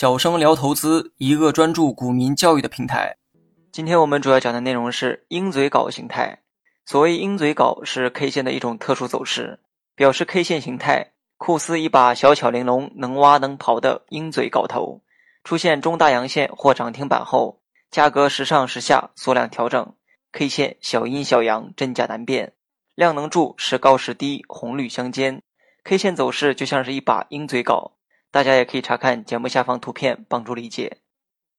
小生聊投资，一个专注股民教育的平台。今天我们主要讲的内容是鹰嘴镐形态。所谓鹰嘴镐，是 K 线的一种特殊走势，表示 K 线形态酷似一把小巧玲珑、能挖能刨的鹰嘴镐头。出现中大阳线或涨停板后，价格时上时下，缩量调整，K 线小阴小阳，真假难辨。量能柱时高时低，红绿相间，K 线走势就像是一把鹰嘴镐。大家也可以查看节目下方图片帮助理解。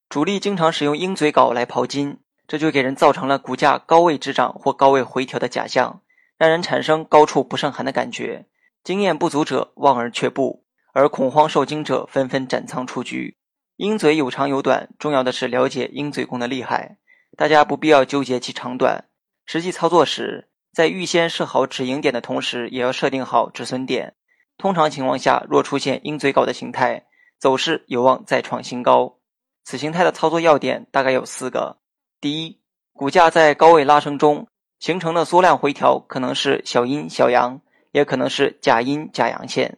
主力经常使用鹰嘴镐来刨金，这就给人造成了股价高位滞涨或高位回调的假象，让人产生高处不胜寒的感觉。经验不足者望而却步，而恐慌受惊者纷纷斩仓出局。鹰嘴有长有短，重要的是了解鹰嘴功的厉害。大家不必要纠结其长短，实际操作时，在预先设好止盈点的同时，也要设定好止损点。通常情况下，若出现鹰嘴镐的形态，走势有望再创新高。此形态的操作要点大概有四个：第一，股价在高位拉升中形成的缩量回调，可能是小阴小阳，也可能是假阴假阳线；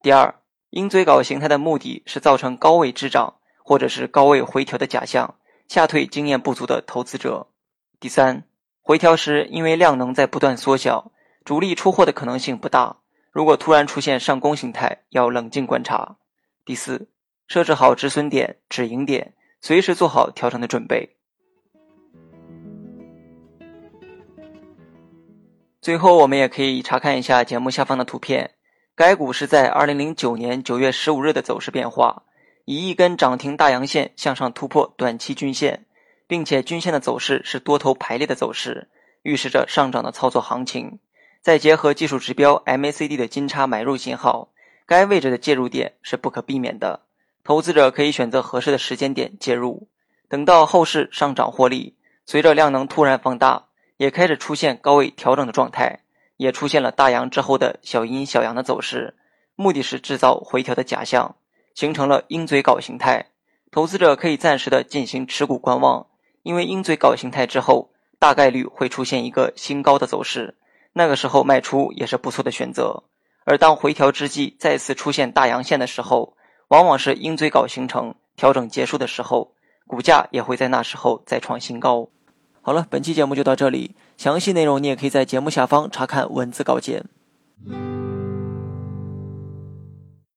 第二，鹰嘴镐形态的目的是造成高位滞涨或者是高位回调的假象，吓退经验不足的投资者；第三，回调时因为量能在不断缩小，主力出货的可能性不大。如果突然出现上攻形态，要冷静观察。第四，设置好止损点、止盈点，随时做好调整的准备。最后，我们也可以查看一下节目下方的图片。该股是在二零零九年九月十五日的走势变化，以一根涨停大阳线向上突破短期均线，并且均线的走势是多头排列的走势，预示着上涨的操作行情。再结合技术指标 MACD 的金叉买入信号，该位置的介入点是不可避免的。投资者可以选择合适的时间点介入，等到后市上涨获利，随着量能突然放大，也开始出现高位调整的状态，也出现了大阳之后的小阴小阳的走势，目的是制造回调的假象，形成了鹰嘴镐形态。投资者可以暂时的进行持股观望，因为鹰嘴镐形态之后，大概率会出现一个新高的走势。那个时候卖出也是不错的选择，而当回调之际再次出现大阳线的时候，往往是鹰嘴镐形成、调整结束的时候，股价也会在那时候再创新高。好了，本期节目就到这里，详细内容你也可以在节目下方查看文字稿件。